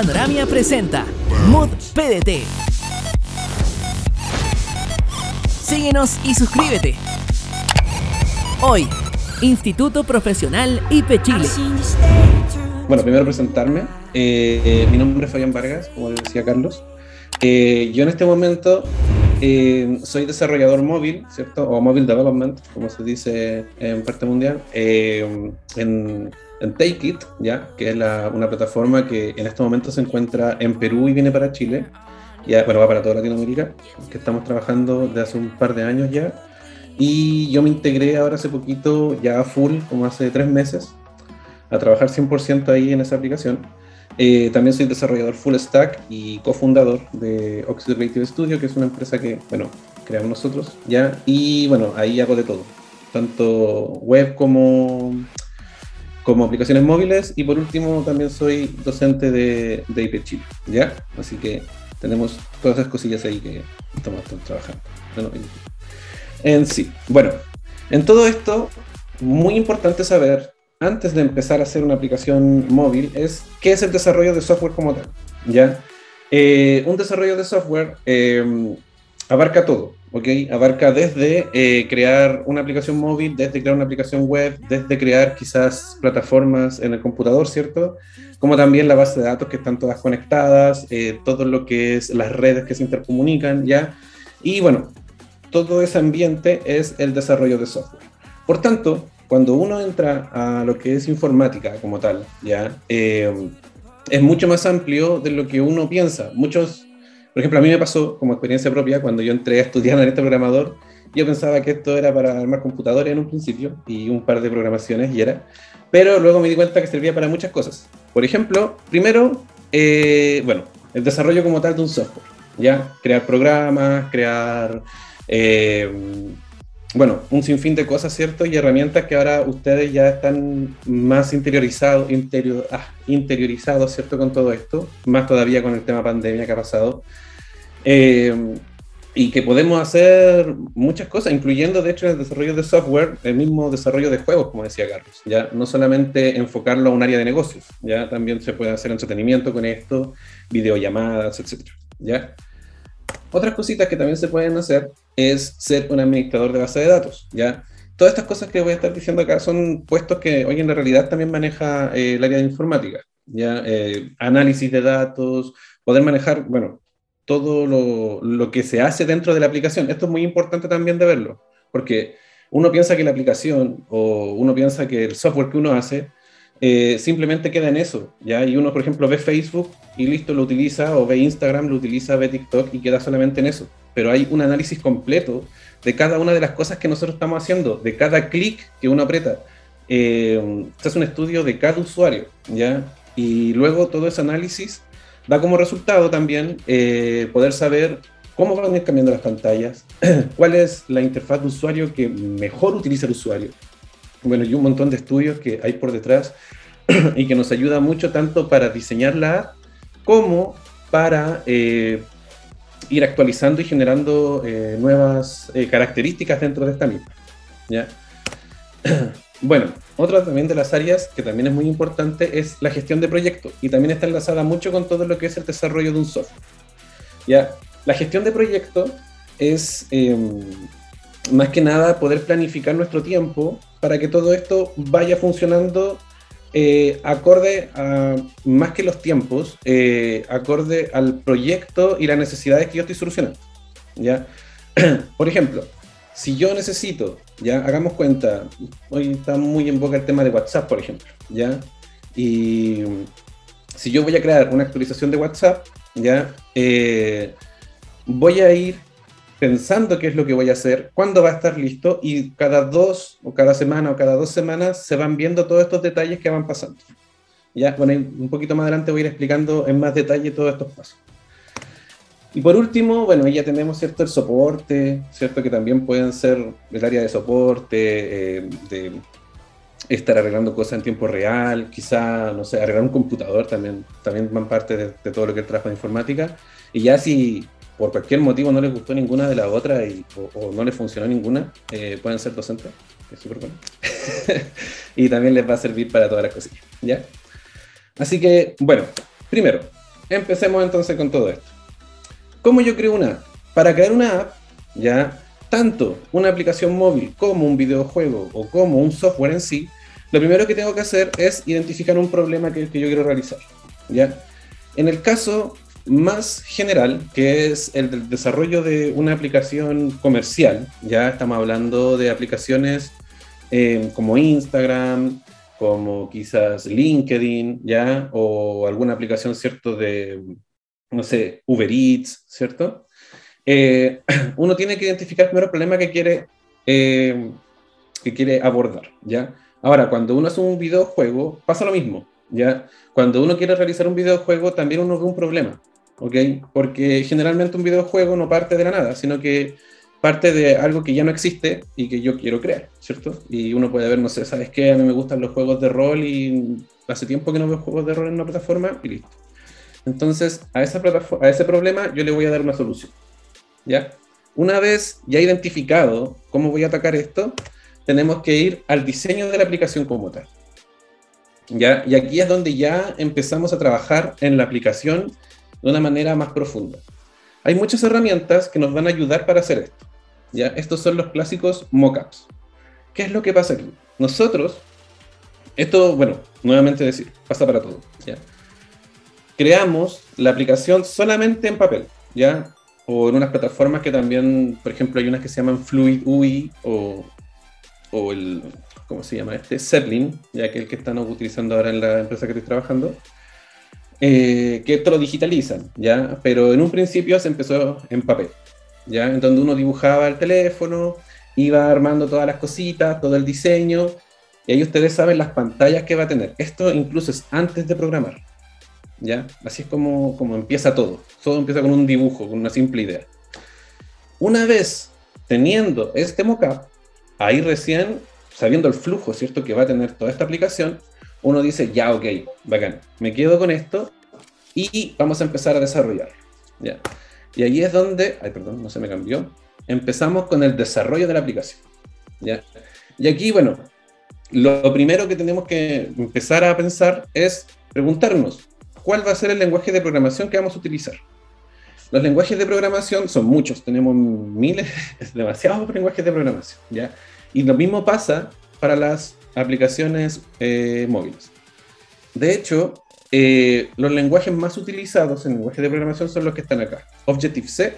Panoramia presenta Mood PDT. Síguenos y suscríbete. Hoy, Instituto Profesional IP Chile. Bueno, primero presentarme. Eh, eh, mi nombre es Fabián Vargas, como decía Carlos. Eh, yo en este momento soy desarrollador móvil, ¿cierto? O mobile development, como se dice en parte mundial, en, en, Take It, ¿ya? Que es una plataforma que en este momento se encuentra en Perú y viene para Chile. Ya, bueno, va para toda Latinoamérica, que estamos trabajando desde hace un par de años ya. Y yo me integré ahora hace poquito, ya full, como hace tres meses, a trabajar 100% ahí en esa aplicación. Eh, también soy desarrollador full stack y cofundador de Oxygen Creative Studio, que es una empresa que, bueno, creamos nosotros, ¿ya? Y bueno, ahí hago de todo, tanto web como, como aplicaciones móviles. Y por último, también soy docente de, de IP Chile, ¿ya? Así que tenemos todas esas cosillas ahí que estamos trabajando. en sí, bueno, en todo esto, muy importante saber antes de empezar a hacer una aplicación móvil es qué es el desarrollo de software como tal. ¿ya? Eh, un desarrollo de software eh, abarca todo, ¿ok? Abarca desde eh, crear una aplicación móvil, desde crear una aplicación web, desde crear quizás plataformas en el computador, ¿cierto? Como también la base de datos que están todas conectadas, todo lo que es las redes que se intercomunican, ¿ya? Y bueno, todo ese ambiente es el desarrollo de software. Por tanto, cuando uno entra a lo que es informática como tal, ya eh, es mucho más amplio de lo que uno piensa. Muchos, por ejemplo, a mí me pasó como experiencia propia cuando yo entré a estudiar en este programador, yo pensaba que esto era para armar computadores en un principio y un par de programaciones y era, pero luego me di cuenta que servía para muchas cosas. Por ejemplo, primero, eh, bueno, el desarrollo como tal de un software, ya crear programas, crear eh, bueno, un sinfín de cosas, ¿cierto? Y herramientas que ahora ustedes ya están más interiorizados, interior, ah, ¿cierto? Con todo esto, más todavía con el tema pandemia que ha pasado. Eh, y que podemos hacer muchas cosas, incluyendo de hecho el desarrollo de software, el mismo desarrollo de juegos, como decía Carlos. Ya no solamente enfocarlo a un área de negocios, ya también se puede hacer entretenimiento con esto, videollamadas, etcétera. Ya. Otras cositas que también se pueden hacer es ser un administrador de base de datos, ¿ya? Todas estas cosas que voy a estar diciendo acá son puestos que hoy en la realidad también maneja eh, el área de informática, ¿ya? Eh, análisis de datos, poder manejar, bueno, todo lo, lo, que se hace dentro de la aplicación. Esto es muy importante también de verlo, porque uno piensa que la aplicación o uno piensa que el software que uno hace eh, simplemente queda en eso, ¿ya? Y uno, por ejemplo, ve Facebook y listo, lo utiliza, o ve Instagram, lo utiliza, ve TikTok y queda solamente en eso. Pero hay un análisis completo de cada una de las cosas que nosotros estamos haciendo, de cada clic que uno aprieta. Eh, se un estudio de cada usuario, ¿ya? Y luego todo ese análisis da como resultado también eh, poder saber cómo van cambiando las pantallas, cuál es la interfaz de usuario que mejor utiliza el usuario, bueno, y un montón de estudios que hay por detrás y que nos ayuda mucho tanto para diseñar la app como para eh, ir actualizando y generando eh, nuevas eh, características dentro de esta misma. ¿ya? bueno, otra también de las áreas que también es muy importante es la gestión de proyectos y también está enlazada mucho con todo lo que es el desarrollo de un software. ¿ya? La gestión de proyectos es em, más que nada poder planificar nuestro tiempo para que todo esto vaya funcionando eh, acorde a, más que los tiempos, eh, acorde al proyecto y las necesidades que yo estoy solucionando. ¿ya? Por ejemplo, si yo necesito, ya hagamos cuenta, hoy está muy en boca el tema de WhatsApp, por ejemplo, ¿ya? Y si yo voy a crear una actualización de WhatsApp, ¿ya? Eh, voy a ir pensando qué es lo que voy a hacer, cuándo va a estar listo y cada dos o cada semana o cada dos semanas se van viendo todos estos detalles que van pasando. Ya, bueno, un poquito más adelante voy a ir explicando en más detalle todos estos pasos. Y por último, bueno, ya tenemos cierto el soporte, cierto que también pueden ser el área de soporte, eh, de estar arreglando cosas en tiempo real, quizá, no sé, arreglar un computador también, también van parte de, todo lo que es el trabajo de informática. Y ya si por cualquier motivo no les gustó ninguna de las otras y, o, no les funcionó ninguna, eh, pueden ser docentes, es súper bueno. y también les va a servir para todas las cosillas, ¿ya? Así que, bueno, primero, empecemos entonces con todo esto. ¿Cómo yo creo una app? Para crear una app, ya, tanto una aplicación móvil como un videojuego o como un software en sí, lo primero que tengo que hacer es identificar un problema que, que yo quiero realizar. ¿ya? En el caso más general, que es el desarrollo de una aplicación comercial, ya estamos hablando de aplicaciones eh, como Instagram, como quizás LinkedIn, ya, o alguna aplicación, ¿cierto?, de, no sé, Uber Eats, ¿cierto? Eh, uno tiene que identificar primero el problema que quiere, eh, que quiere abordar, ¿ya? Ahora, cuando uno hace un videojuego, pasa lo mismo, ¿ya? Cuando uno quiere realizar un videojuego, también uno ve un problema, ¿ok? Porque generalmente un videojuego no parte de la nada, sino que parte de algo que ya no existe y que yo quiero crear, ¿cierto? Y uno puede ver, no sé, ¿sabes qué? A mí me gustan los juegos de rol y hace tiempo que no veo juegos de rol en una plataforma y listo. Entonces, a, esa a ese problema yo le voy a dar una solución, ¿ya? Una vez ya identificado cómo voy a atacar esto, tenemos que ir al diseño de la aplicación como tal. ¿Ya? Y aquí es donde ya empezamos a trabajar en la aplicación de una manera más profunda. Hay muchas herramientas que nos van a ayudar para hacer esto. ¿ya? Estos son los clásicos mockups. ¿Qué es lo que pasa aquí? Nosotros, esto, bueno, nuevamente decir, pasa para todo. ¿ya? Creamos la aplicación solamente en papel, ¿ya? O en unas plataformas que también, por ejemplo, hay unas que se llaman Fluid UI o, o el, ¿cómo se llama este? Zeppelin, ya que el que están utilizando ahora en la empresa que estoy trabajando. Eh, que esto lo digitalizan, ¿ya? Pero en un principio se empezó en papel, ¿ya? En donde uno dibujaba el teléfono, iba armando todas las cositas, todo el diseño, y ahí ustedes saben las pantallas que va a tener. Esto incluso es antes de programar, ¿ya? Así es como, como empieza todo. Todo empieza con un dibujo, con una simple idea. Una vez teniendo este mockup, ahí recién, sabiendo el flujo, ¿cierto?, que va a tener toda esta aplicación, uno dice, ya, ok, bacán, me quedo con esto y vamos a empezar a desarrollar. ¿ya? Y ahí es donde, ay, perdón, no se me cambió, empezamos con el desarrollo de la aplicación. ¿ya? Y aquí, bueno, lo primero que tenemos que empezar a pensar es preguntarnos, ¿cuál va a ser el lenguaje de programación que vamos a utilizar? Los lenguajes de programación son muchos, tenemos miles, demasiados lenguajes de programación, ¿ya? Y lo mismo pasa para las aplicaciones eh, móviles. De hecho, eh, los lenguajes más utilizados en lenguaje de programación son los que están acá. Objective-C,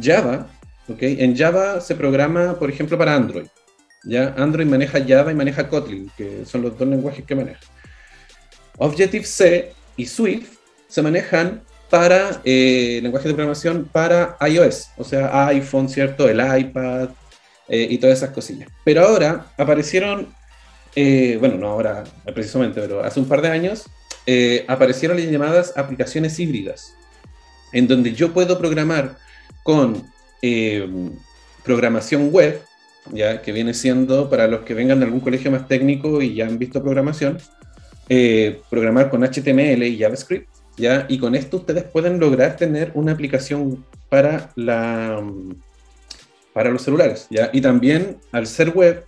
Java, ¿ok? En Java se programa, por ejemplo, para Android. ¿ya? Android maneja Java y maneja Kotlin, que son los dos lenguajes que maneja. Objective-C y Swift se manejan para eh, lenguaje de programación para iOS, o sea, iPhone, ¿cierto? El iPad y todas esas cosillas. Pero ahora aparecieron eh, bueno, no ahora precisamente, pero hace un par de años, eh, aparecieron las llamadas aplicaciones híbridas, en donde yo puedo programar con eh, programación web, ya que viene siendo para los que vengan de algún colegio más técnico y ya han visto programación, programar con HTML y JavaScript, ya, y con esto ustedes pueden lograr tener una aplicación para la para los celulares, ya, y también al ser web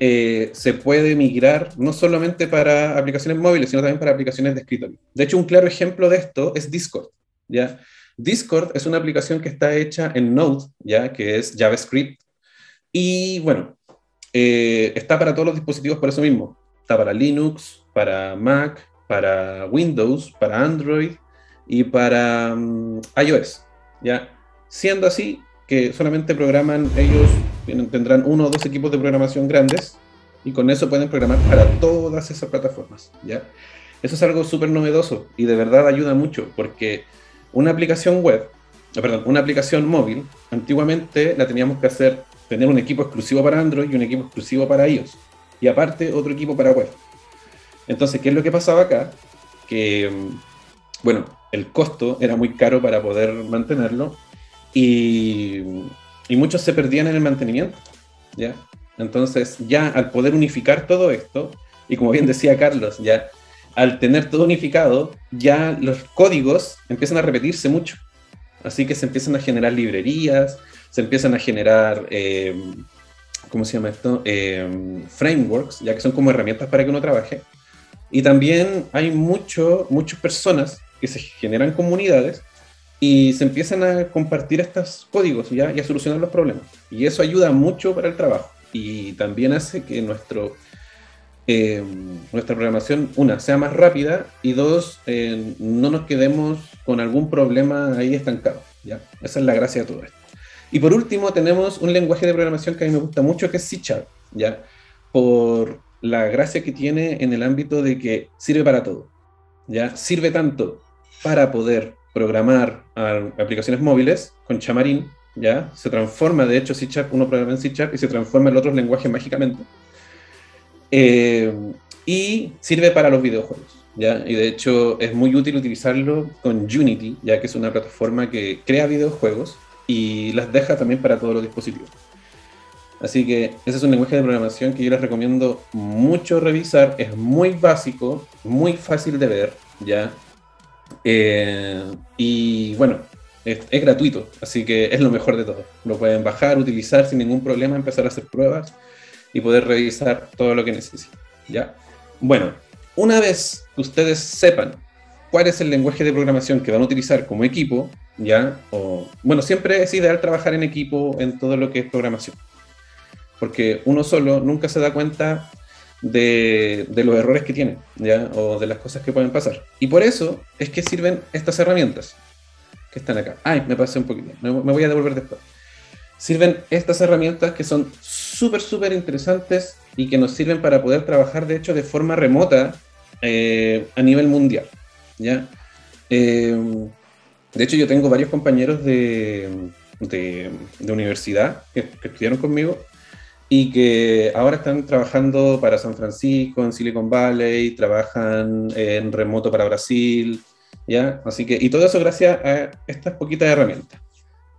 eh, se puede migrar no solamente para aplicaciones móviles, sino también para aplicaciones de escritorio. De hecho, un claro ejemplo de esto es Discord. ¿ya? Discord es una aplicación que está hecha en Node, ¿ya? que es JavaScript, y bueno, eh, está para todos los dispositivos por eso mismo. Está para Linux, para Mac, para Windows, para Android y para mm, iOS. ¿ya? Siendo así que solamente programan ellos tendrán uno o dos equipos de programación grandes y con eso pueden programar para todas esas plataformas, ¿ya? Eso es algo súper novedoso y de verdad ayuda mucho porque una aplicación web, perdón, una aplicación móvil, antiguamente la teníamos que hacer, tener un equipo exclusivo para Android y un equipo exclusivo para iOS y aparte otro equipo para web. Entonces, ¿qué es lo que pasaba acá? Que, bueno, el costo era muy caro para poder mantenerlo y muchos se perdían en el mantenimiento. ¿ya? Entonces, ya al poder unificar todo esto, y como bien decía Carlos, ya al tener todo unificado, ya los códigos empiezan a repetirse mucho. Así que se empiezan a generar librerías, se empiezan a generar, eh, ¿cómo se llama esto? Eh, frameworks, ya que son como herramientas para que uno trabaje. Y también hay mucho, muchas personas que se generan comunidades y se empiezan a compartir estos códigos ¿ya? y a solucionar los problemas. Y eso ayuda mucho para el trabajo y también hace que nuestro, eh, nuestra programación, una, sea más rápida y dos, eh, no nos quedemos con algún problema ahí estancado. ¿ya? Esa es la gracia de todo esto. Y por último, tenemos un lenguaje de programación que a mí me gusta mucho, que es C ¿ya? Por la gracia que tiene en el ámbito de que sirve para todo, ¿ya? Sirve tanto para poder programar aplicaciones móviles con Xamarin, ¿ya? Se transforma, de hecho, C uno programa en C y se transforma en otros lenguajes mágicamente. Eh, y sirve para los videojuegos, ¿ya? Y de hecho es muy útil utilizarlo con Unity, ya que es una plataforma que crea videojuegos y las deja también para todos los dispositivos. Así que ese es un lenguaje de programación que yo les recomiendo mucho revisar. Es muy básico, muy fácil de ver, ¿ya? Eh, y bueno, es, gratuito, así que es lo mejor de todo. Lo pueden bajar, utilizar sin ningún problema, empezar a hacer pruebas y poder revisar todo lo que necesiten. ¿ya? Bueno, una vez que ustedes sepan cuál es el lenguaje de programación que van a utilizar como equipo, ¿ya? O, bueno, siempre es ideal trabajar en equipo en todo lo que es programación, porque uno solo nunca se da cuenta de, los errores que tiene, ¿ya? O de las cosas que pueden pasar. Y por eso es que sirven estas herramientas que están acá. Ay, me pasé un poquito, me, voy a devolver después. Sirven estas herramientas que son súper, súper interesantes y que nos sirven para poder trabajar, de hecho, de forma remota eh, a nivel mundial, ¿ya? Eh, de hecho, yo tengo varios compañeros de, de, universidad que, que, estudiaron conmigo y que ahora están trabajando para San Francisco, en Silicon Valley, trabajan en remoto para Brasil, ¿ya? Así que, y todo eso gracias a estas poquitas herramientas.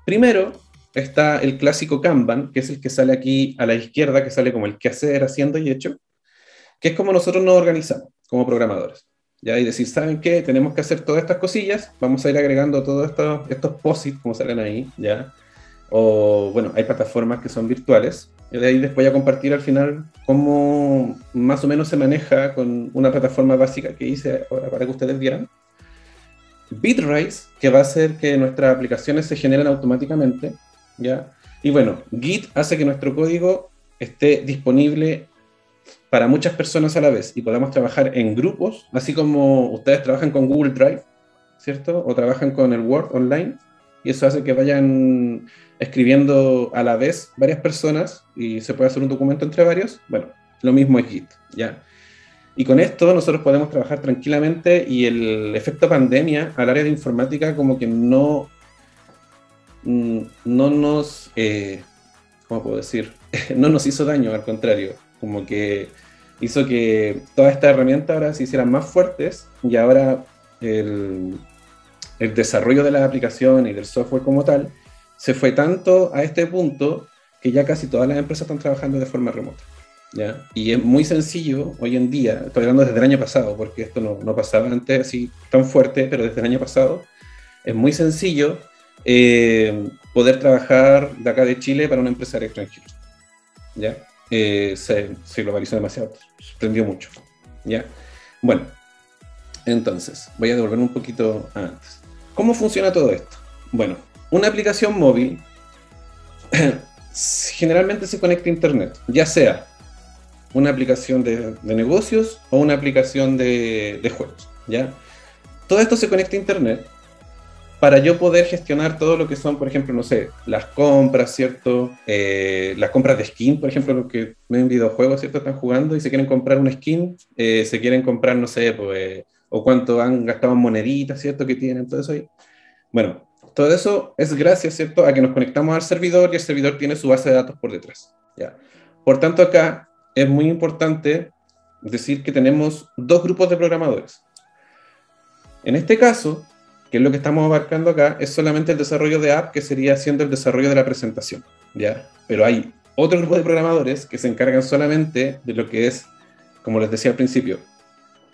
Primero está el clásico Kanban, que es el que sale aquí a la izquierda, que sale como el que hacer, haciendo y hecho, que es como nosotros nos organizamos como programadores. ¿ya? Y decir, ¿saben qué? Tenemos que hacer todas estas cosillas, vamos a ir agregando todos estos, estos posits, como salen ahí, ¿ya? O, bueno, hay plataformas que son virtuales, de ahí les voy a compartir al final cómo más o menos se maneja con una plataforma básica que hice ahora para que ustedes vieran. Bitrise, que va a hacer que nuestras aplicaciones se generen automáticamente, ¿ya? Y bueno, Git hace que nuestro código esté disponible para muchas personas a la vez y podamos trabajar en grupos, así como ustedes trabajan con Google Drive, ¿cierto? O trabajan con el Word Online, y eso hace que vayan escribiendo a la vez varias personas y se puede hacer un documento entre varios. Bueno, lo mismo es Git, ¿ya? Y con esto nosotros podemos trabajar tranquilamente y el efecto pandemia al área de informática como que no, mm, no nos, eh, ¿cómo puedo decir? no nos hizo daño, al contrario, como que hizo que todas estas herramientas ahora se hicieran más fuertes y ahora el, el desarrollo de las aplicaciones y del software como tal se fue tanto a este punto que ya casi todas las empresas están trabajando de forma remota. ¿ya? Y es muy sencillo hoy en día, estoy hablando desde el año pasado, porque esto no, no pasaba antes así tan fuerte, pero desde el año pasado es muy sencillo eh, poder trabajar de acá de Chile para una empresa extranjera. ¿ya? Eh, se, globalizó demasiado, sorprendió mucho. ¿ya? Bueno, entonces, voy a devolver un poquito antes. ¿Cómo funciona todo esto? Bueno, una aplicación móvil generalmente se conecta a Internet, ya sea una aplicación de, negocios o una aplicación de, juegos. ¿ya? Todo esto se conecta a Internet para yo poder gestionar todo lo que son, por ejemplo, no sé, las compras, ¿cierto? Eh, las compras de skin, por ejemplo, los que ven videojuegos, ¿cierto? Están jugando y se quieren comprar una skin, eh, se quieren comprar, no sé, pues, o cuánto han gastado en moneditas, ¿cierto? Que tienen, todo eso ahí. Bueno, todo eso es gracias, ¿cierto?, a que nos conectamos al servidor y el servidor tiene su base de datos por detrás. ¿ya? Por tanto, acá es muy importante decir que tenemos dos grupos de programadores. En este caso, que es lo que estamos abarcando acá, es solamente el desarrollo de app, que sería haciendo el desarrollo de la presentación. ¿ya? Pero hay otro grupo de programadores que se encargan solamente de lo que es, como les decía al principio,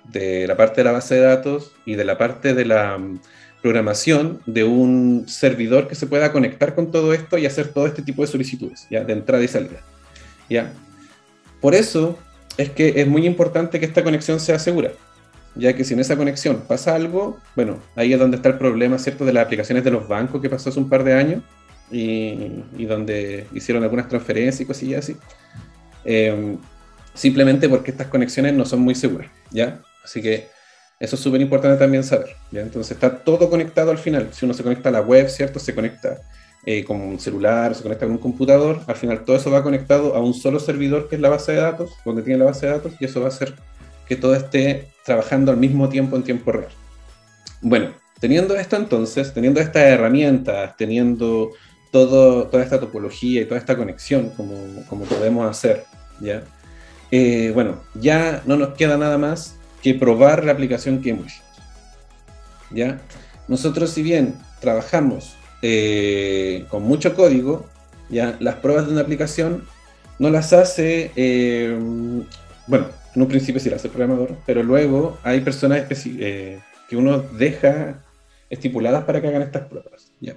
de la parte de la base de datos y de la parte de la programación de un servidor que se pueda conectar con todo esto y hacer todo este tipo de solicitudes, ¿ya? de entrada y salida. ¿ya? Por eso es que es muy importante que esta conexión sea segura. ya que si en esa conexión pasa algo, bueno, ahí es donde está el problema, ¿cierto?, de las aplicaciones de los bancos que pasó hace un par de años y, donde hicieron algunas transferencias y cosillas así. Em, simplemente porque estas conexiones no son muy seguras, ¿ya? Así que eso es súper importante también saber, ¿ya? Entonces está todo conectado al final. Si uno se conecta a la web, ¿cierto? Se conecta eh, con un celular, se conecta con un computador, al final todo eso va conectado a un solo servidor que es la base de datos, donde tiene la base de datos, y eso va a hacer que todo esté trabajando al mismo tiempo en tiempo real. Bueno, teniendo esto entonces, teniendo estas herramientas, teniendo todo, toda esta topología y toda esta conexión como, como podemos hacer, ¿ya? Eh, bueno, ya no nos queda nada más que probar la aplicación que hemos ¿ya? Nosotros si bien trabajamos eh, con mucho código, ya las pruebas de una aplicación no las hace, eh, bueno, en un principio sí las hace el programador, pero luego hay personas que uno deja estipuladas para que hagan estas pruebas, ¿ya?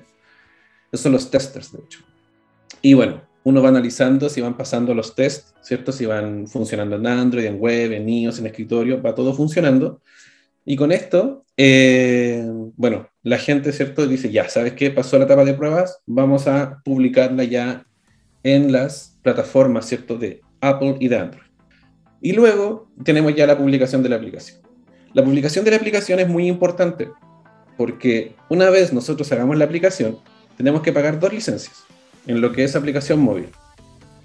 Esos son los testers, de hecho. Y bueno, uno va analizando si van pasando los tests, ¿cierto? Si van funcionando en Android, en web, en iOS, en escritorio, va todo funcionando. Y con esto, eh, bueno, la gente, ¿cierto? Dice, ya, ¿sabes qué? Pasó la etapa de pruebas, vamos a publicarla ya en las plataformas, ¿cierto? De Apple y de Android. Y luego tenemos ya la publicación de la aplicación. La publicación de la aplicación es muy importante porque una vez nosotros hagamos la aplicación, tenemos que pagar dos licencias en lo que es aplicación móvil.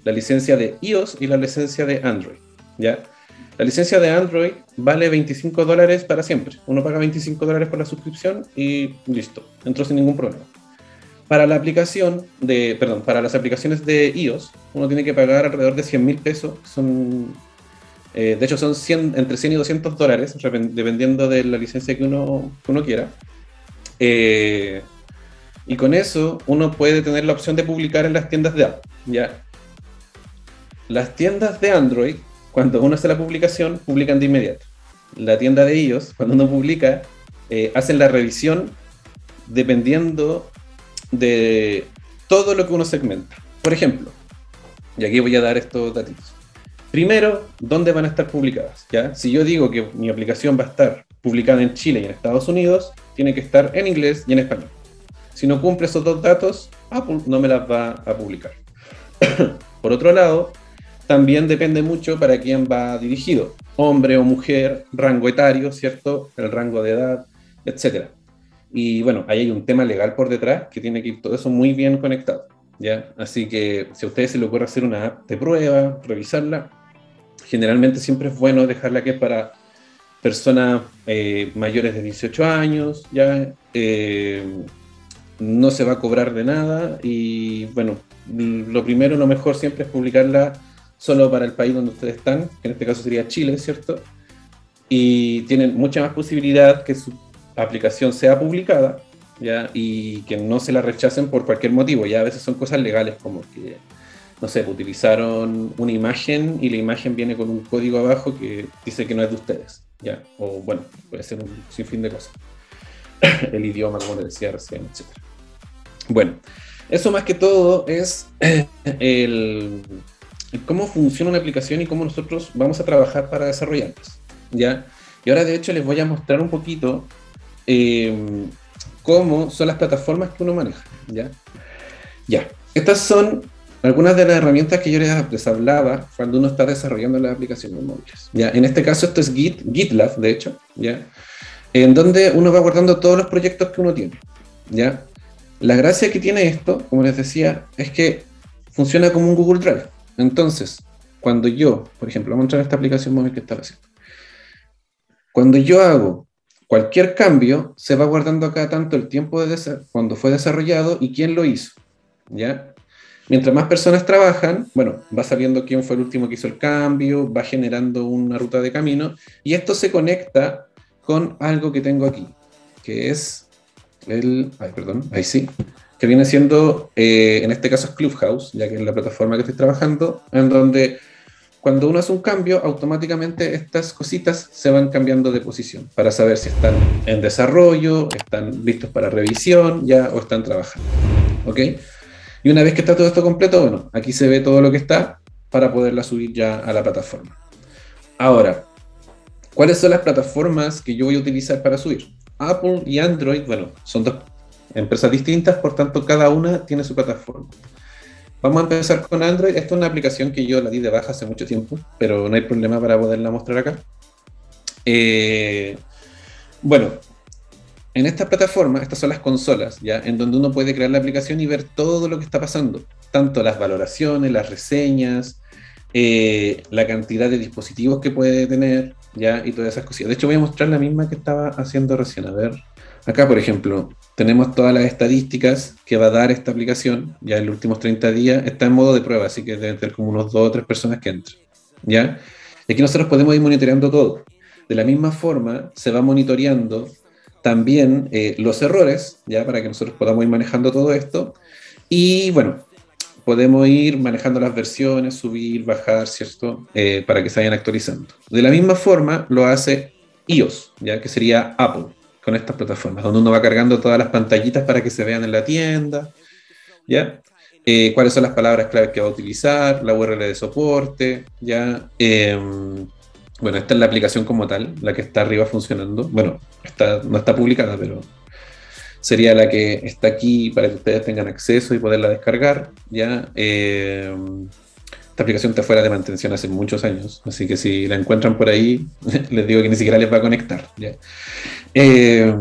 La licencia de iOS y la licencia de Android. ¿ya? La licencia de Android vale 25 dólares para siempre. Uno paga 25 dólares por la suscripción y listo, entró sin ningún problema. Para la aplicación de, perdón, para las aplicaciones de iOS, uno tiene que pagar alrededor de 100 mil pesos. Son, eh, de hecho, son 100, entre 100 y 200 dólares, dependiendo de la licencia que uno, que uno quiera. Eh, y con eso uno puede tener la opción de publicar en las tiendas de Apple. ¿ya? Las tiendas de Android, cuando uno hace la publicación, publican de inmediato. La tienda de ellos, cuando uno publica, eh, hacen la revisión dependiendo de todo lo que uno segmenta. Por ejemplo, y aquí voy a dar estos datos. Primero, ¿dónde van a estar publicadas? ¿Ya? Si yo digo que mi aplicación va a estar publicada en Chile y en Estados Unidos, tiene que estar en inglés y en español. Si no cumple esos dos datos, Apple no me las va a publicar. Por otro lado, también depende mucho para quién va dirigido, hombre o mujer, rango etario, ¿cierto? El rango de edad, etc. Y bueno, ahí hay un tema legal por detrás que tiene que ir todo eso muy bien conectado, ¿ya? Así que si a ustedes se les ocurre hacer una app de prueba, revisarla, generalmente siempre es bueno dejarla que es para personas eh, mayores de 18 años, ¿ya? Eh, no se va a cobrar de nada y bueno, lo primero, lo mejor siempre es publicarla solo para el país donde ustedes están, que en este caso sería Chile, ¿cierto? Y tienen mucha más posibilidad que su aplicación sea publicada, ¿ya? Y que no se la rechacen por cualquier motivo, ya a veces son cosas legales como que, no sé, utilizaron una imagen y la imagen viene con un código abajo que dice que no es de ustedes, ¿ya? O bueno, puede ser un sinfín de cosas. el idioma, como les decía recién, etcétera. Bueno, eso más que todo es el, cómo funciona una aplicación y cómo nosotros vamos a trabajar para desarrollarlas. ¿ya? Y ahora de hecho les voy a mostrar un poquito em, cómo son las plataformas que uno maneja. ¿ya? ya, estas son algunas de las herramientas que yo les, hablaba cuando uno está desarrollando las aplicaciones móviles. ¿ya? En este caso esto es Git, GitLab, de hecho, ¿ya? en donde uno va guardando todos los proyectos que uno tiene. ¿ya? La gracia que tiene esto, como les decía, es que funciona como un Google Drive. Entonces, cuando yo, por ejemplo, vamos a entrar esta aplicación móvil que estaba haciendo. Cuando yo hago cualquier cambio, se va guardando acá tanto el tiempo de cuando fue desarrollado y quién lo hizo. ¿Ya? Mientras más personas trabajan, bueno, va sabiendo quién fue el último que hizo el cambio, va generando una ruta de camino y esto se conecta con algo que tengo aquí, que es el, ay, perdón, ahí sí, que viene siendo, eh, en este caso es Clubhouse, ya que es la plataforma que estoy trabajando, en donde cuando uno hace un cambio, automáticamente estas cositas se van cambiando de posición para saber si están en desarrollo, están listos para revisión ya o están trabajando. ¿Ok? Y una vez que está todo esto completo, bueno, aquí se ve todo lo que está para poderla subir ya a la plataforma. Ahora, ¿Cuáles son las plataformas que yo voy a utilizar para subir? Apple y Android, bueno, son dos empresas distintas, por tanto cada una tiene su plataforma. Vamos a empezar con Android. Esta es una aplicación que yo la di de baja hace mucho tiempo, pero no hay problema para poderla mostrar acá. Eh, bueno, en esta plataforma, estas son las consolas, ¿ya? En donde uno puede crear la aplicación y ver todo lo que está pasando, tanto las valoraciones, las reseñas, eh, la cantidad de dispositivos que puede tener, ¿ya? Y todas esas cosillas. De hecho, voy a mostrar la misma que estaba haciendo recién. A ver, acá, por ejemplo, tenemos todas las estadísticas que va a dar esta aplicación, ya en los últimos 30 días, está en modo de prueba, así que deben tener como unos dos o tres personas que entran, ¿ya? Y aquí nosotros podemos ir monitoreando todo. De la misma forma, se va monitoreando también eh, los errores, ya para que nosotros podamos ir manejando todo esto. Y bueno, podemos ir manejando las versiones, subir, bajar, ¿cierto? Eh, para que se vayan actualizando. De la misma forma lo hace iOS, ya que sería Apple, con estas plataformas, donde uno va cargando todas las pantallitas para que se vean en la tienda, ¿ya? Eh, cuáles son las palabras claves que va a utilizar, la URL de soporte, ¿ya? Em, bueno, esta es la aplicación como tal, la que está arriba funcionando. Bueno, está, no está publicada, pero sería la que está aquí para que ustedes tengan acceso y poderla descargar. ¿ya? Eh, esta aplicación está fuera de mantención hace muchos años, así que si la encuentran por ahí, les digo que ni siquiera les va a conectar. Eh,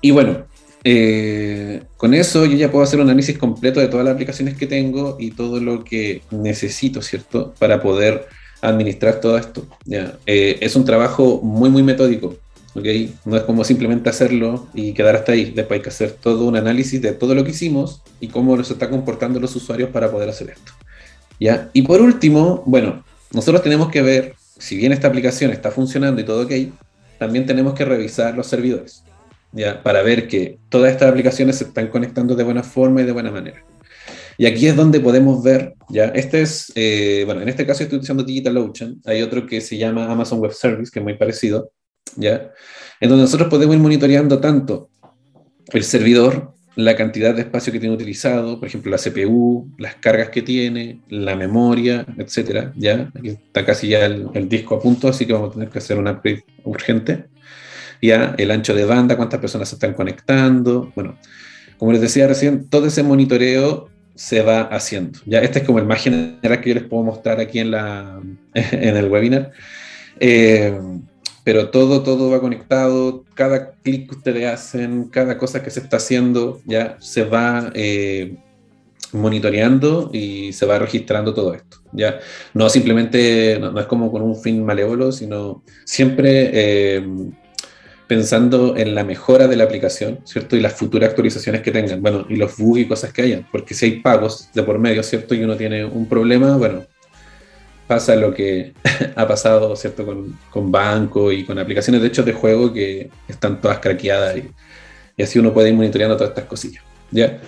y bueno, eh, con eso yo ya puedo hacer un análisis completo de todas las aplicaciones que tengo y todo lo que necesito, ¿cierto? Para poder administrar todo esto. es un trabajo muy, muy metódico. No es como simplemente hacerlo y quedar hasta ahí. Después hay que hacer todo un análisis de todo lo que hicimos y cómo se está comportando los usuarios para poder hacer esto. Y por último, bueno, nosotros tenemos que ver, si bien esta aplicación está funcionando y todo ok, también tenemos que revisar los servidores. Para ver que todas estas aplicaciones se están conectando de buena forma y de buena manera. Y aquí es donde podemos ver, ya, este es, eh, bueno, en este caso estoy utilizando DigitalOcean, hay otro que se llama Amazon Web Service, que es muy parecido, ya, en donde nosotros podemos ir monitoreando tanto el servidor, la cantidad de espacio que tiene utilizado, por ejemplo, la CPU, las cargas que tiene, la memoria, etcétera, ya, aquí está casi ya el, el disco a punto, así que vamos a tener que hacer un upgrade urgente, ya, el ancho de banda, cuántas personas se están conectando, bueno, como les decía recién, todo ese monitoreo se va haciendo. Ya este es como el más general que yo les puedo mostrar aquí en, la, en el webinar. Eh, pero todo, todo va conectado, cada clic que ustedes hacen, cada cosa que se está haciendo, ya se va eh, monitoreando y se va registrando todo esto. Ya no simplemente, no, es como con un fin malévolo, sino siempre eh, pensando en la mejora de la aplicación, ¿cierto? Y las futuras actualizaciones que tengan, bueno, y los bugs y cosas que hayan, porque si hay pagos de por medio, ¿cierto? Y uno tiene un problema, bueno, pasa lo que ha pasado, ¿cierto? Con, con banco y con aplicaciones de hecho de juego que están todas craqueadas y, y así uno puede ir monitoreando todas estas cosillas, ¿ya?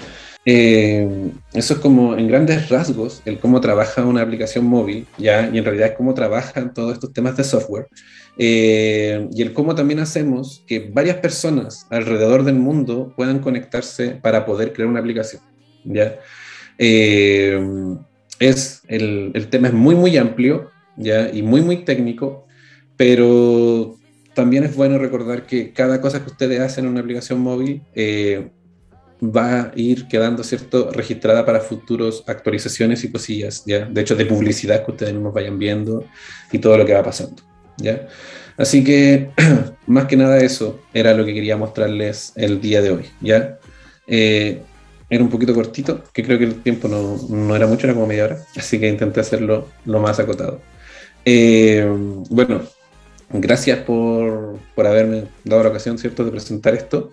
Eh, eso es como en grandes rasgos el cómo trabaja una aplicación móvil, ¿ya? Y en realidad es cómo trabajan todos estos temas de software. Eh, y el cómo también hacemos que varias personas alrededor del mundo puedan conectarse para poder crear una aplicación. ¿ya? Eh, es, el, el, tema es muy, muy amplio ¿ya? y muy, muy técnico, pero también es bueno recordar que cada cosa que ustedes hacen en una aplicación móvil eh, va a ir quedando, ¿cierto?, registrada para futuros actualizaciones y cosillas, ¿ya? De hecho, de publicidad que ustedes mismos vayan viendo y todo lo que va pasando. ¿ya? Así que, más que nada eso era lo que quería mostrarles el día de hoy, ¿ya? Eh, era un poquito cortito, que creo que el tiempo no, no, era mucho, era como media hora, así que intenté hacerlo lo más acotado. Eh, bueno, gracias por, por, haberme dado la ocasión, ¿cierto?, de presentar esto.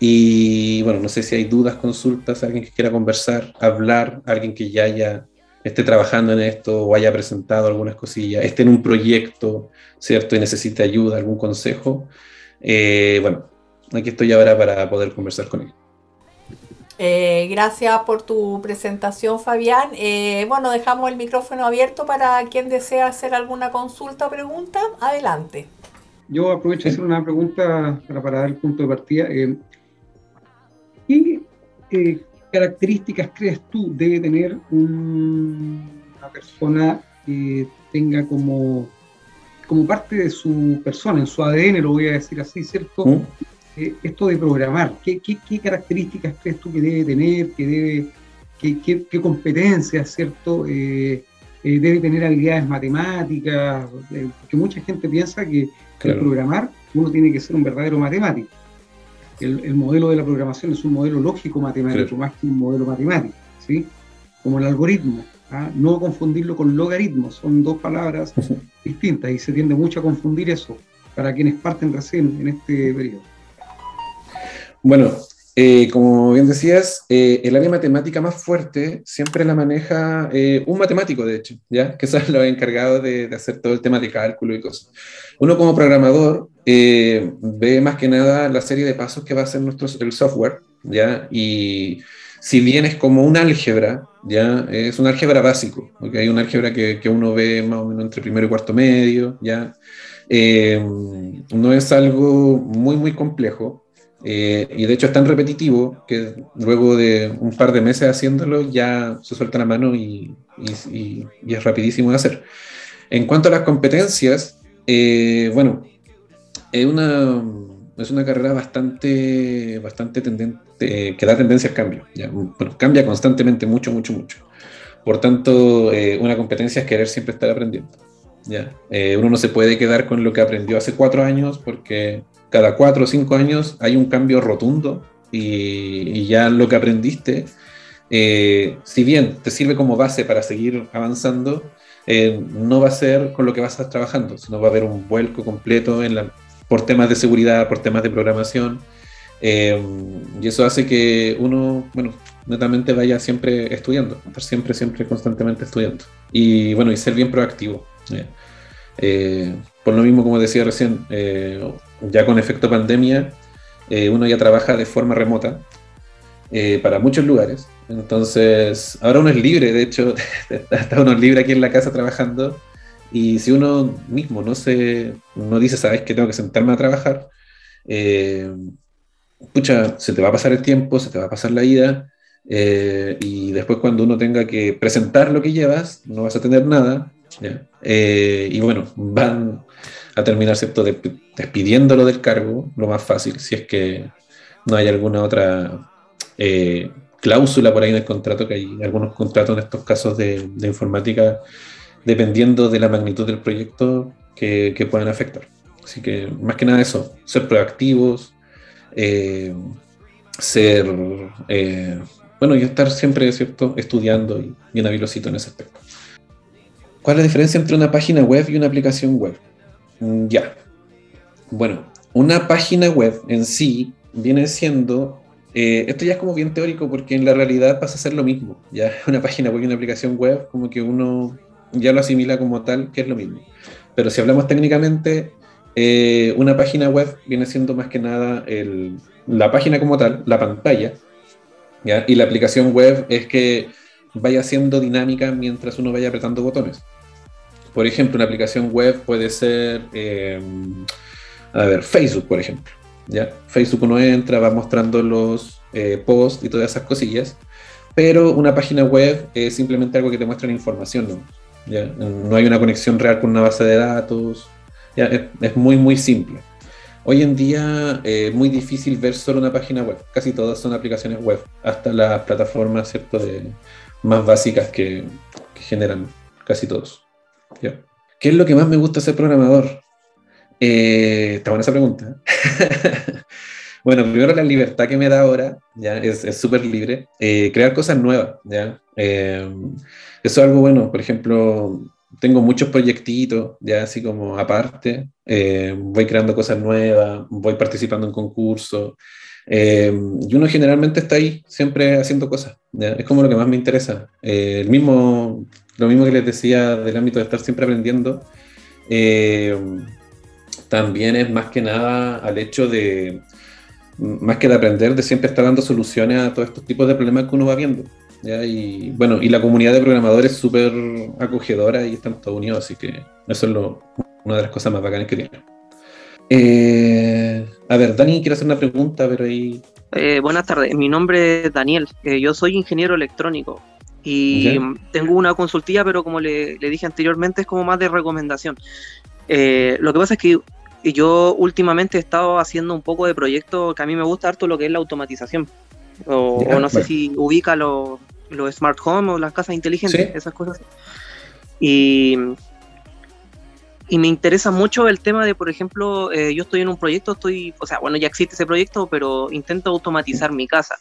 Y bueno, no sé si hay dudas, consultas, alguien que quiera conversar, hablar, alguien que ya haya esté trabajando en esto o haya presentado algunas cosillas, esté en un proyecto, ¿cierto? Y necesite ayuda, algún consejo, eh, bueno, aquí estoy ahora para poder conversar con él. Eh, gracias por tu presentación, Fabián. Eh, bueno, dejamos el micrófono abierto para quien desea hacer alguna consulta o pregunta. Adelante. Yo aprovecho de hacer una pregunta para, para dar el punto de partida. ¿Qué características crees tú debe tener un, una persona que tenga como como parte de su persona, en su ADN, lo voy a decir así, ¿cierto? ¿Mm? Eh, esto de programar, ¿qué, características crees tú que debe tener, que debe, qué, competencias, ¿cierto? Eh, eh, debe tener habilidades matemáticas, porque mucha gente piensa que el programar uno tiene que ser un verdadero matemático. El, modelo de la programación es un modelo lógico matemático, más que un modelo matemático, ¿sí? Como el algoritmo. ¿ah? No confundirlo con logaritmos, son dos palabras distintas y se tiende mucho a confundir eso para quienes parten recién en este periodo. Bueno, eh, como bien decías, eh, el área matemática más fuerte siempre la maneja eh, un matemático, de hecho, ¿ya? que es lo encargado de, hacer todo el tema de cálculo y cosas. Uno como programador ve más que nada la serie de pasos que va a hacer nuestro, el software, ¿ya? y si bien es como un álgebra, ¿ya? es un álgebra básico, hay un álgebra que, que, uno ve más o menos entre primero y cuarto medio, ¿ya? no es algo muy, muy complejo, eh, y de hecho es tan repetitivo que luego de un par de meses haciéndolo ya se suelta la mano y, y, es rapidísimo de hacer. En cuanto a las competencias, eh, bueno, es una, es una carrera bastante, bastante tendente, que da tendencia al cambio. ¿ya? Bueno, cambia constantemente mucho, mucho, mucho. Por tanto, eh, una competencia es querer siempre estar aprendiendo. ¿ya? uno no se puede quedar con lo que aprendió hace cuatro años porque cada cuatro o cinco años hay un cambio rotundo y, ya lo que aprendiste, eh, si bien te sirve como base para seguir avanzando, eh, no va a ser con lo que vas a estar trabajando, sino va a haber un vuelco completo en la, por temas de seguridad, por temas de programación. Eh, y eso hace que uno, bueno, netamente vaya siempre estudiando, siempre, siempre, constantemente estudiando. Y bueno, y ser bien proactivo. por lo mismo, como decía recién, ya con efecto pandemia, eh, uno ya trabaja de forma remota eh, para muchos lugares. Entonces, ahora uno es libre, de hecho, está uno libre aquí en la casa trabajando. Y si uno mismo no se no dice, sabes que tengo que sentarme a trabajar, eh, se te va a pasar el tiempo, se te va a pasar la ida, y después cuando uno tenga que presentar lo que llevas, no vas a tener nada. y bueno, van a terminar, ¿cierto?, despidiéndolo del cargo, lo más fácil, si es que no hay alguna otra eh, cláusula por ahí en el contrato, que hay algunos contratos en estos casos de, informática, dependiendo de la magnitud del proyecto, que, que puedan afectar. Así que más que nada eso, ser proactivos, eh, ser, eh, bueno, y estar siempre, ¿cierto?, estudiando y bien habilosito en ese aspecto. ¿Cuál es la diferencia entre una página web y una aplicación web? Mm, ya. Bueno, una página web en sí viene siendo. Eh, esto ya es como bien teórico porque en la realidad pasa a ser lo mismo. Ya una página web y una aplicación web, como que uno ya lo asimila como tal, que es lo mismo. Pero si hablamos técnicamente, eh, una página web viene siendo más que nada la página como tal, la pantalla. Y la aplicación web es que vaya siendo dinámica mientras uno vaya apretando botones. Por ejemplo, una aplicación web puede ser, eh, a ver, Facebook, por ejemplo. ¿ya? Facebook uno entra, va mostrando los eh, posts y todas esas cosillas, pero una página web es simplemente algo que te muestra la información. ¿no? ¿Ya? no hay una conexión real con una base de datos. ¿ya? Es, muy, muy simple. Hoy en día es muy difícil ver solo una página web. Casi todas son aplicaciones web, hasta las plataformas ¿cierto? De, más básicas que, que generan casi todos. ¿Qué es lo que más me gusta ser programador? Eh, está buena esa pregunta. bueno, primero la libertad que me da ahora, ya es súper libre. Eh, crear cosas nuevas, ya. Eh, eso es algo bueno. Por ejemplo, tengo muchos proyectitos, ya así como aparte. voy creando cosas nuevas, voy participando en concursos. y uno generalmente está ahí, siempre haciendo cosas. Es como lo que más me interesa. el mismo lo mismo que les decía del ámbito de estar siempre aprendiendo, eh, también es más que nada al hecho de, más que de aprender, de siempre estar dando soluciones a todos estos tipos de problemas que uno va viendo. Y bueno, y la comunidad de programadores es súper acogedora y están todos unidos, así que eso es lo, una de las cosas más bacanas que tiene. Eh, a ver, Dani quiere hacer una pregunta, pero ahí... Eh, buenas tardes, mi nombre es Daniel, yo soy ingeniero electrónico. Y tengo una consultilla, pero como le, dije anteriormente, es como más de recomendación. Eh, lo que pasa es que yo últimamente he estado haciendo un poco de proyecto que a mí me gusta harto lo que es la automatización. O, no sé si ubica los smart home o las casas inteligentes, esas cosas. Y, y me interesa mucho el tema de, por ejemplo, eh, yo estoy en un proyecto, estoy, o sea, bueno, ya existe ese proyecto, pero intento automatizar mi casa.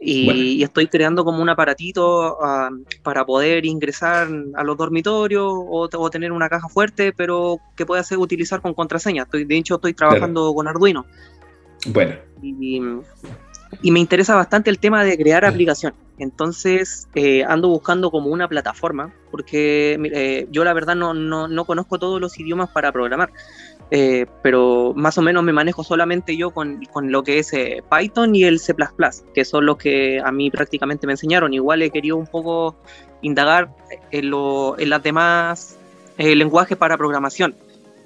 Y, estoy creando como un aparatito ah, para poder ingresar a los dormitorios o, tener una caja fuerte, pero que pueda ser utilizar con contraseña. Estoy, de hecho, estoy trabajando con Arduino. Bueno. Y, me interesa bastante el tema de crear aplicación. Entonces eh, ando buscando como una plataforma, porque eh, yo la verdad no, no, no, conozco todos los idiomas para programar. Eh, pero más o menos me manejo solamente yo con, con lo que es eh, Python y el C++, que son los que a mí prácticamente me enseñaron. Igual he querido un poco indagar en, lo, en las demás eh, lenguajes para programación,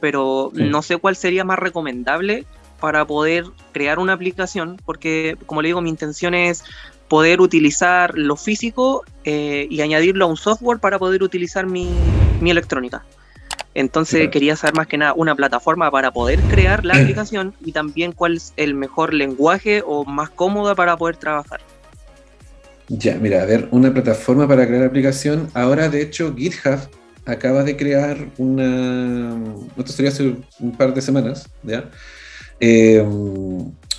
pero no sé cuál sería más recomendable para poder crear una aplicación, porque como le digo, mi intención es poder utilizar lo físico y añadirlo a un software para poder utilizar mi, mi electrónica. Entonces quería saber más que nada una plataforma para poder crear la aplicación y también cuál es el mejor lenguaje o más cómoda para poder trabajar. Ya, mira, a ver, una plataforma para crear aplicación. Ahora, de hecho, GitHub acaba de crear una, esto sería hace un par de semanas, ¿ya? Eh,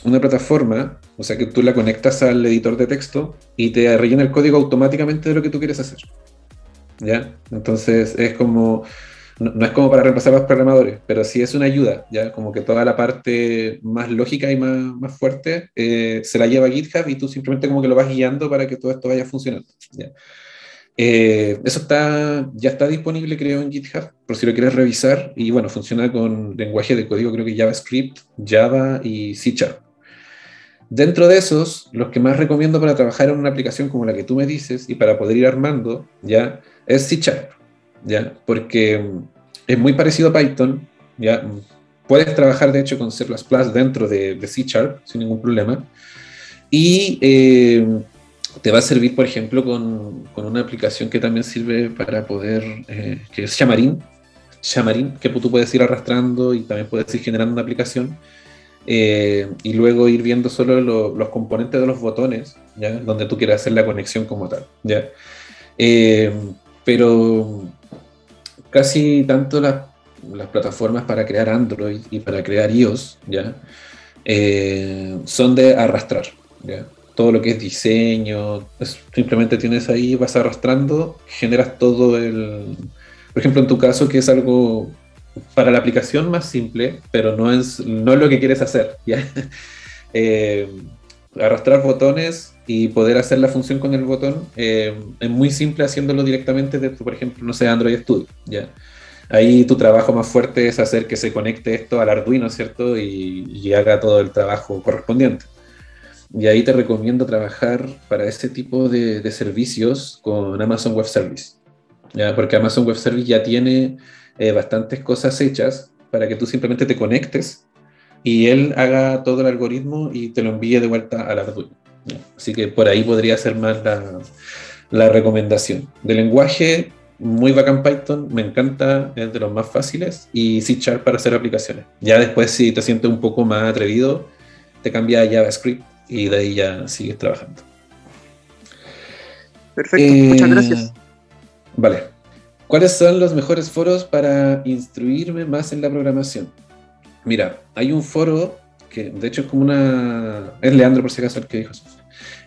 una plataforma, o sea que tú la conectas al editor de texto y te rellena el código automáticamente de lo que tú quieres hacer. ¿Ya? Entonces es como, no, es como para reemplazar a los programadores, pero sí es una ayuda, ya como que toda la parte más lógica y más, más fuerte eh, se la lleva a GitHub y tú simplemente como que lo vas guiando para que todo esto vaya funcionando. Eh, eso está, ya está disponible, creo, en GitHub, por si lo quieres revisar. Y bueno, funciona con lenguaje de código, creo que JavaScript, Java y C. Dentro de esos, los que más recomiendo para trabajar en una aplicación como la que tú me dices y para poder ir armando, ya, es C. ¿ya? Porque es muy parecido a Python, ¿ya? Puedes trabajar, de hecho, con C++ dentro de, C Sharp sin ningún problema. Y eh, te va a servir, por ejemplo, con, con, una aplicación que también sirve para poder, eh, que es Xamarin, Xamarin, que tú puedes ir arrastrando y también puedes ir generando una aplicación. Eh, y luego ir viendo solo los componentes de los botones, ¿ya? donde tú quieras hacer la conexión como tal. ¿ya? pero casi tanto las, plataformas para crear Android y para crear iOS, ¿ya? Eh, son de arrastrar, Todo lo que es diseño, simplemente tienes ahí, vas arrastrando, generas todo el... Por ejemplo, en tu caso, que es algo para la aplicación más simple, pero no es, no lo que quieres hacer. Eh, arrastrar botones y poder hacer la función con el botón eh, es muy simple haciéndolo directamente de, por ejemplo, no sé, Android Studio, ¿ya? Ahí tu trabajo más fuerte es hacer que se conecte esto al Arduino, ¿cierto? Y, haga todo el trabajo correspondiente. Y ahí te recomiendo trabajar para ese tipo de, servicios con Amazon Web Service, ¿ya? Porque Amazon Web Service ya tiene eh, bastantes cosas hechas para que tú simplemente te conectes y él haga todo el algoritmo y te lo envíe de vuelta al Arduino. Así que por ahí podría ser más la, recomendación. De lenguaje, muy bacán Python, me encanta, es de los más fáciles, y C Sharp para hacer aplicaciones. Ya después, si te sientes un poco más atrevido, te cambia a JavaScript y de ahí ya sigues trabajando. Perfecto, muchas eh, gracias. Vale. ¿Cuáles son los mejores foros para instruirme más en la programación? Mira, hay un foro que de hecho es como una... Es Leandro por si acaso el que dijo eso.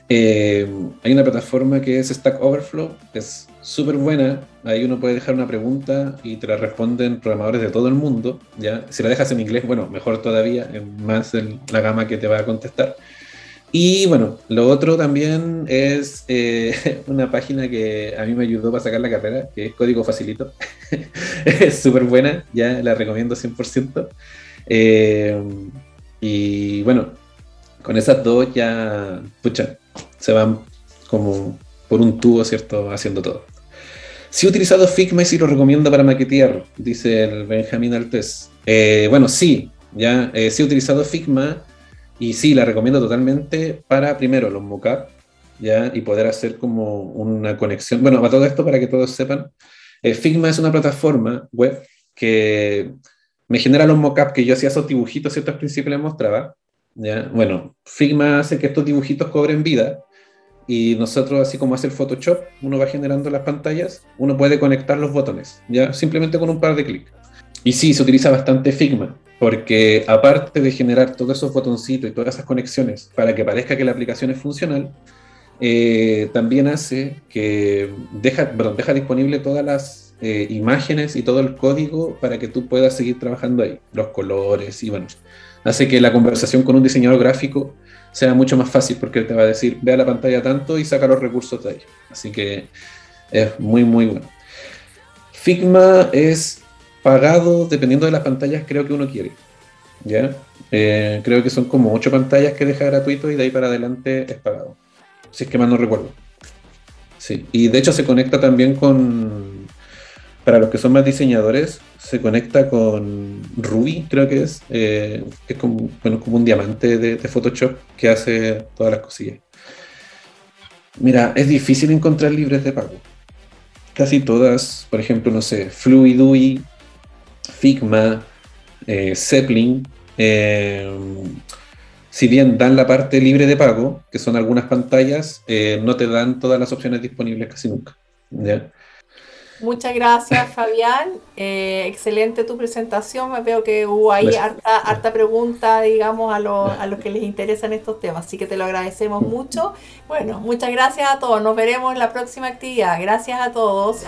Eh, hay una plataforma que es Stack Overflow, es súper buena. Ahí uno puede dejar una pregunta y te la responden programadores de todo el mundo. ¿ya? Si la dejas en inglés, bueno, mejor todavía, es más la gama que te va a contestar. Y bueno, lo otro también es eh, una página que a mí me ayudó para sacar la carrera, que es Código Facilito. es súper buena, ya la recomiendo 100%. Eh, y bueno, con esas dos ya, pucha, se van como por un tubo, ¿cierto? Haciendo todo. Sí he utilizado Figma y sí lo recomiendo para maquetear, dice el Benjamín Altés. Eh, bueno, sí, ya eh, sí he utilizado Figma y sí, la recomiendo totalmente para, primero, los mockup, ¿ya? Y poder hacer como una conexión. Bueno, para todo esto, para que todos sepan, eh, Figma es una plataforma web que me genera los mockups que yo hacía esos dibujitos, ¿cierto? Al principio les mostraba. ¿ya? Bueno, Figma hace que estos dibujitos cobren vida y nosotros, así como hace el Photoshop, uno va generando las pantallas, uno puede conectar los botones, ya simplemente con un par de clics. Y sí, se utiliza bastante Figma, porque aparte de generar todos esos botoncitos y todas esas conexiones para que parezca que la aplicación es funcional, eh, también hace que deja, deja disponible todas las eh, imágenes y todo el código para que tú puedas seguir trabajando ahí, los colores y bueno, hace que la conversación con un diseñador gráfico sea mucho más fácil porque te va a decir, vea la pantalla tanto y saca los recursos de ahí. Así que es muy, muy bueno. Figma es pagado dependiendo de las pantallas creo que uno quiere. ¿ya? Eh, creo que son como ocho pantallas que deja gratuito y de ahí para adelante es pagado. Si es que mal no recuerdo. Sí, y de hecho se conecta también con, para los que son más diseñadores, se conecta con Ruby, creo que es, eh, que es como, bueno, como un diamante de, de, Photoshop que hace todas las cosillas. Mira, es difícil encontrar libres de pago. Casi todas, por ejemplo, no sé, Fluidui, Figma, eh, Zeppelin, eh, si bien dan la parte libre de pago, que son algunas pantallas, eh, no te dan todas las opciones disponibles casi nunca. ¿ya? Muchas gracias, Fabián. Eh, excelente tu presentación. Me veo que hubo ahí harta, harta, pregunta, digamos, a, los, a los que les interesan estos temas. Así que te lo agradecemos mucho. Bueno, muchas gracias a todos. Nos veremos en la próxima actividad. Gracias a todos.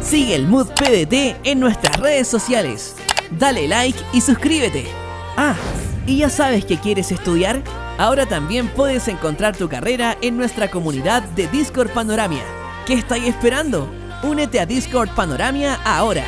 Sigue el Mood PDT en nuestras redes sociales. Dale like y suscríbete. Ah, ¿y ya sabes que quieres estudiar? Ahora también puedes encontrar tu carrera en nuestra comunidad de Discord Panoramia. ¿Qué estáis esperando? Únete a Discord Panoramia ahora.